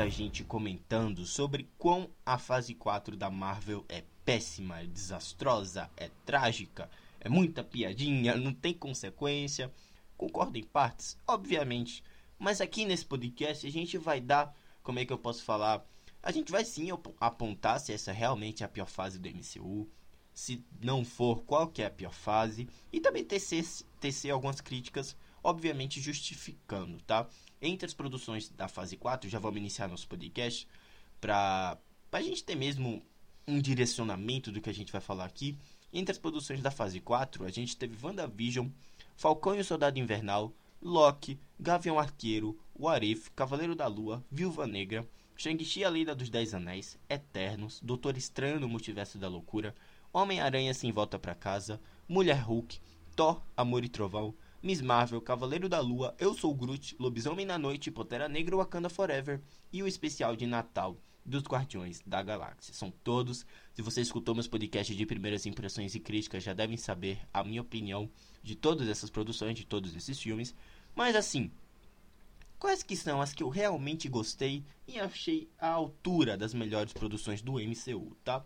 muita gente comentando sobre quão a fase 4 da Marvel é péssima, é desastrosa, é trágica, é muita piadinha, não tem consequência. Concordo em partes, obviamente. Mas aqui nesse podcast a gente vai dar, como é que eu posso falar? A gente vai sim apontar se essa realmente é a pior fase do MCU. Se não for, qual que é a pior fase. E também tecer, tecer algumas críticas, obviamente justificando, tá? Entre as produções da fase 4, já vamos iniciar nosso podcast para a gente ter mesmo um direcionamento do que a gente vai falar aqui. Entre as produções da fase 4, a gente teve WandaVision, Falcão e o Soldado Invernal, Loki, Gavião Arqueiro, Warif, Cavaleiro da Lua, Viúva Negra, Shang-Chi a Lenda dos Dez Anéis, Eternos, Doutor Estranho no Multiverso da Loucura, Homem-Aranha Sem Volta para Casa, Mulher Hulk, Thor, Amor e Trovão, Miss Marvel, Cavaleiro da Lua, Eu Sou Groot, Lobisomem na Noite, Pantera Negra Wakanda Forever e o especial de Natal dos Guardiões da Galáxia. São todos. Se você escutou meus podcasts de primeiras impressões e críticas, já devem saber a minha opinião de todas essas produções, de todos esses filmes. Mas assim, quais que são as que eu realmente gostei e achei à altura das melhores produções do MCU, tá?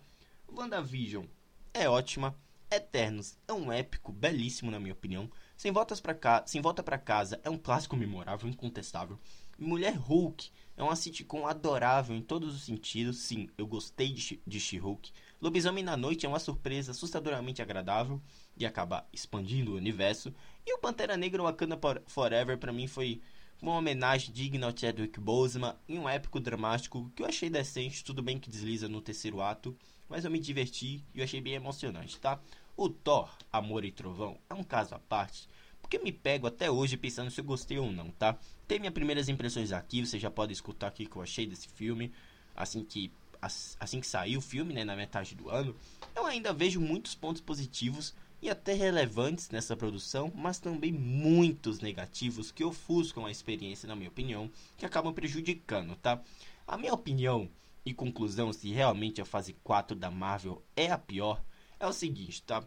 WandaVision é ótima, Eternos é um épico belíssimo na minha opinião. Sem voltas para cá, Sem volta para casa é um clássico memorável, incontestável. Mulher Hulk é uma sitcom adorável em todos os sentidos. Sim, eu gostei de, She-Hulk. Lobisomem na Noite é uma surpresa assustadoramente agradável e acaba expandindo o universo. E o Pantera Negra Wakanda Forever para mim foi uma homenagem digna ao Chadwick Boseman e um épico dramático que eu achei decente, tudo bem que desliza no terceiro ato, mas eu me diverti e eu achei bem emocionante, tá? O Thor, Amor e Trovão é um caso à parte, porque me pego até hoje pensando se eu gostei ou não, tá? Tem minhas primeiras impressões aqui, você já pode escutar aqui o que eu achei desse filme, assim que assim que saiu o filme, né, na metade do ano. Eu ainda vejo muitos pontos positivos e até relevantes nessa produção, mas também muitos negativos que ofuscam a experiência, na minha opinião, que acabam prejudicando, tá? A minha opinião e conclusão se realmente a fase 4 da Marvel é a pior é o seguinte, tá?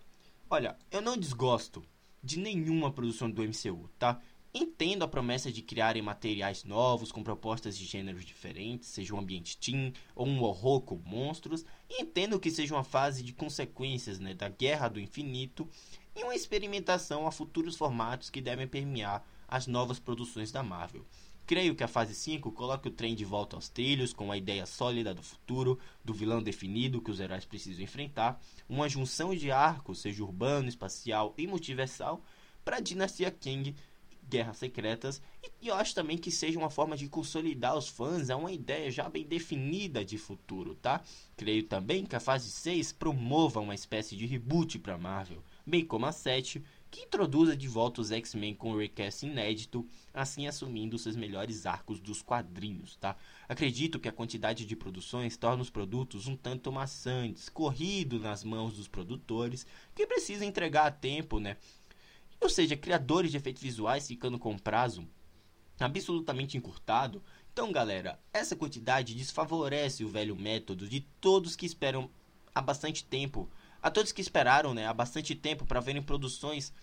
Olha, eu não desgosto de nenhuma produção do MCU, tá? Entendo a promessa de criarem materiais novos com propostas de gêneros diferentes, seja um ambiente teen ou um horror com monstros, entendo que seja uma fase de consequências né, da guerra do infinito e uma experimentação a futuros formatos que devem permear as novas produções da Marvel. Creio que a fase 5 coloque o trem de volta aos trilhos, com a ideia sólida do futuro, do vilão definido que os heróis precisam enfrentar, uma junção de arcos, seja urbano, espacial e multiversal, para a dinastia King, Guerras Secretas, e eu acho também que seja uma forma de consolidar os fãs a uma ideia já bem definida de futuro, tá? Creio também que a fase 6 promova uma espécie de reboot para Marvel, bem como a 7 que introduza de volta os X-Men com o recast inédito, assim assumindo seus melhores arcos dos quadrinhos, tá? Acredito que a quantidade de produções torna os produtos um tanto maçantes, corrido nas mãos dos produtores, que precisam entregar a tempo, né? Ou seja, criadores de efeitos visuais ficando com prazo absolutamente encurtado. Então, galera, essa quantidade desfavorece o velho método de todos que esperam há bastante tempo a todos que esperaram né, há bastante tempo para verem produções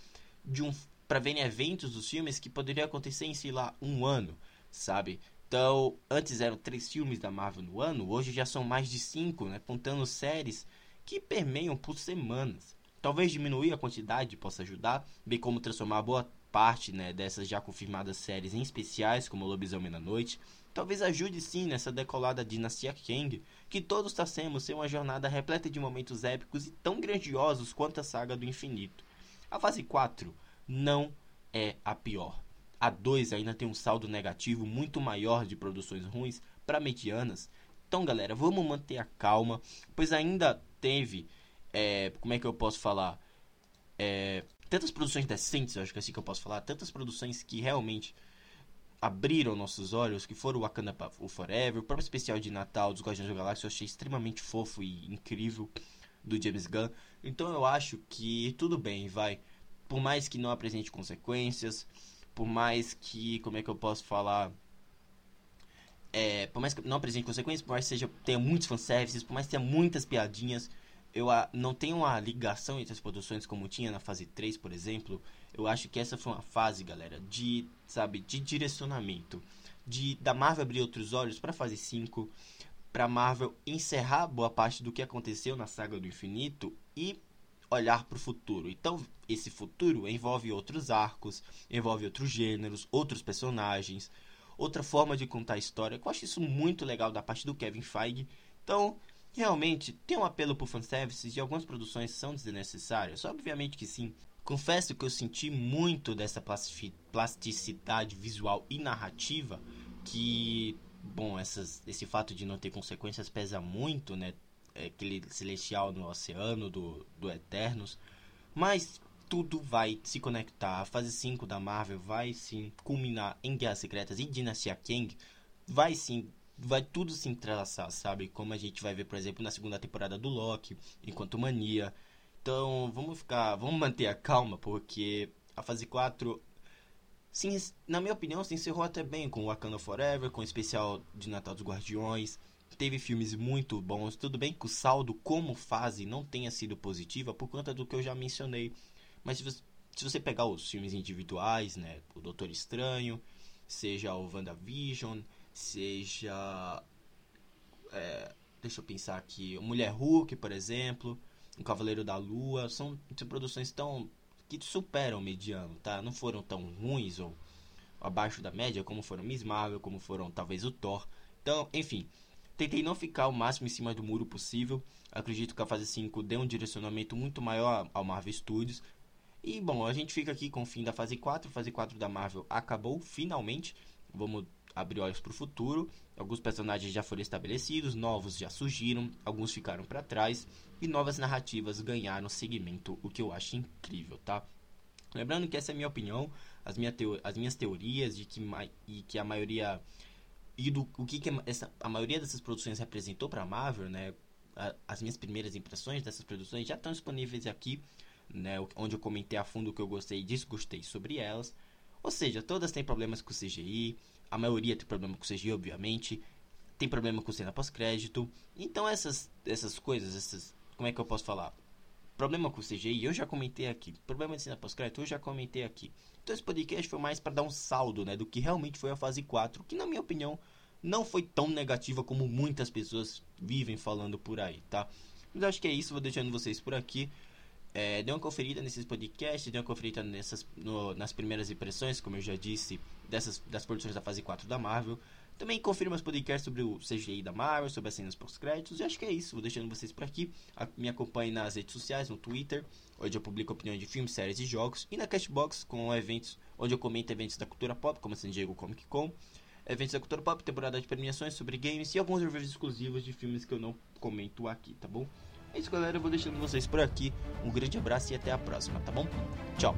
de um para verem eventos dos filmes que poderiam acontecer em sei lá um ano, sabe? Então, antes eram três filmes da Marvel no ano, hoje já são mais de cinco, né? Contando séries que permeiam por semanas. Talvez diminuir a quantidade possa ajudar, bem como transformar boa parte né, dessas já confirmadas séries em especiais, como Lobisomem na Noite, talvez ajude sim nessa decolada dinastia Kang, que todos traçamos ser uma jornada repleta de momentos épicos e tão grandiosos quanto a saga do infinito. A fase 4 não é a pior. A 2 ainda tem um saldo negativo muito maior de produções ruins para medianas. Então, galera, vamos manter a calma, pois ainda teve, é, como é que eu posso falar, é, tantas produções decentes, eu acho que é assim que eu posso falar, tantas produções que realmente abriram nossos olhos, que foram o Wakanda Forever, o próprio especial de Natal dos Guardiões da Galáxia, eu achei extremamente fofo e incrível do James Gunn. Então eu acho que tudo bem, vai. Por mais que não apresente consequências, por mais que, como é que eu posso falar, é, por mais que não apresente consequências, por mais que seja, tenha muitos fanservices, por mais que tenha muitas piadinhas, eu não tem uma ligação entre as produções como tinha na fase 3, por exemplo. Eu acho que essa foi uma fase, galera, de, sabe, de direcionamento. De da Marvel abrir outros olhos para fase 5, para Marvel encerrar boa parte do que aconteceu na saga do infinito e olhar para o futuro. Então, esse futuro envolve outros arcos, envolve outros gêneros, outros personagens, outra forma de contar a história. Eu acho isso muito legal da parte do Kevin Feige. Então, realmente, tem um apelo por fanservice e algumas produções são desnecessárias? Obviamente que sim. Confesso que eu senti muito dessa plasticidade visual e narrativa que, bom, essas, esse fato de não ter consequências pesa muito, né? É aquele celestial no oceano do, do Eternos. Mas tudo vai se conectar. A fase 5 da Marvel vai sim culminar em Guerras Secretas e Dinastia Kang. Vai sim, vai tudo se entrelaçar, sabe? Como a gente vai ver, por exemplo, na segunda temporada do Loki, enquanto Mania. Então, vamos ficar, vamos manter a calma, porque a fase 4 sim, na minha opinião, se encerrou até bem com Wakanda Forever, com o especial de Natal dos Guardiões. Teve filmes muito bons. Tudo bem que o saldo como fase não tenha sido positiva por conta do que eu já mencionei mas se você, se você pegar os filmes individuais, né? O Doutor Estranho, seja o WandaVision, seja. É, deixa eu pensar aqui. Mulher Hulk, por exemplo. O Cavaleiro da Lua. São, são produções tão. que superam o mediano, tá? Não foram tão ruins ou abaixo da média como foram Miss Marvel, como foram talvez o Thor. Então, enfim. Tentei não ficar o máximo em cima do muro possível. Acredito que a fase 5 deu um direcionamento muito maior ao Marvel Studios. E bom, a gente fica aqui com o fim da fase 4. A fase 4 da Marvel acabou finalmente. Vamos abrir olhos para o futuro. Alguns personagens já foram estabelecidos, novos já surgiram, alguns ficaram para trás e novas narrativas ganharam seguimento, o que eu acho incrível, tá? Lembrando que essa é a minha opinião, as, minha teo as minhas teorias de que, e que a maioria e do o que, que essa, a maioria dessas produções representou para a Marvel, né? as minhas primeiras impressões dessas produções já estão disponíveis aqui né, onde eu comentei a fundo o que eu gostei e desgostei sobre elas. Ou seja, todas têm problemas com CGI, a maioria tem problema com CGI, obviamente, tem problema com cena pós-crédito. Então essas essas coisas, essas, como é que eu posso falar? Problema com CGI, eu já comentei aqui. Problema de cena pós-crédito, eu já comentei aqui. Então esse podcast foi mais para dar um saldo, né, do que realmente foi a fase 4, que na minha opinião não foi tão negativa como muitas pessoas vivem falando por aí, tá? Mas acho que é isso, vou deixando vocês por aqui. É, dê uma conferida nesses podcasts, dê uma conferida nessas, no, nas primeiras impressões, como eu já disse, dessas, das produções da fase 4 da Marvel. Também confira meus podcasts sobre o CGI da Marvel, sobre as cenas pós-créditos. E acho que é isso. Vou deixando vocês por aqui. Me acompanhe nas redes sociais, no Twitter, onde eu publico opiniões de filmes, séries e jogos. E na Cashbox, com eventos onde eu comento eventos da cultura pop, como San Diego Comic Con. Eventos da cultura pop, temporada de premiações sobre games e alguns reviews exclusivos de filmes que eu não comento aqui, tá bom? É isso, galera. Eu vou deixando vocês por aqui. Um grande abraço e até a próxima, tá bom? Tchau.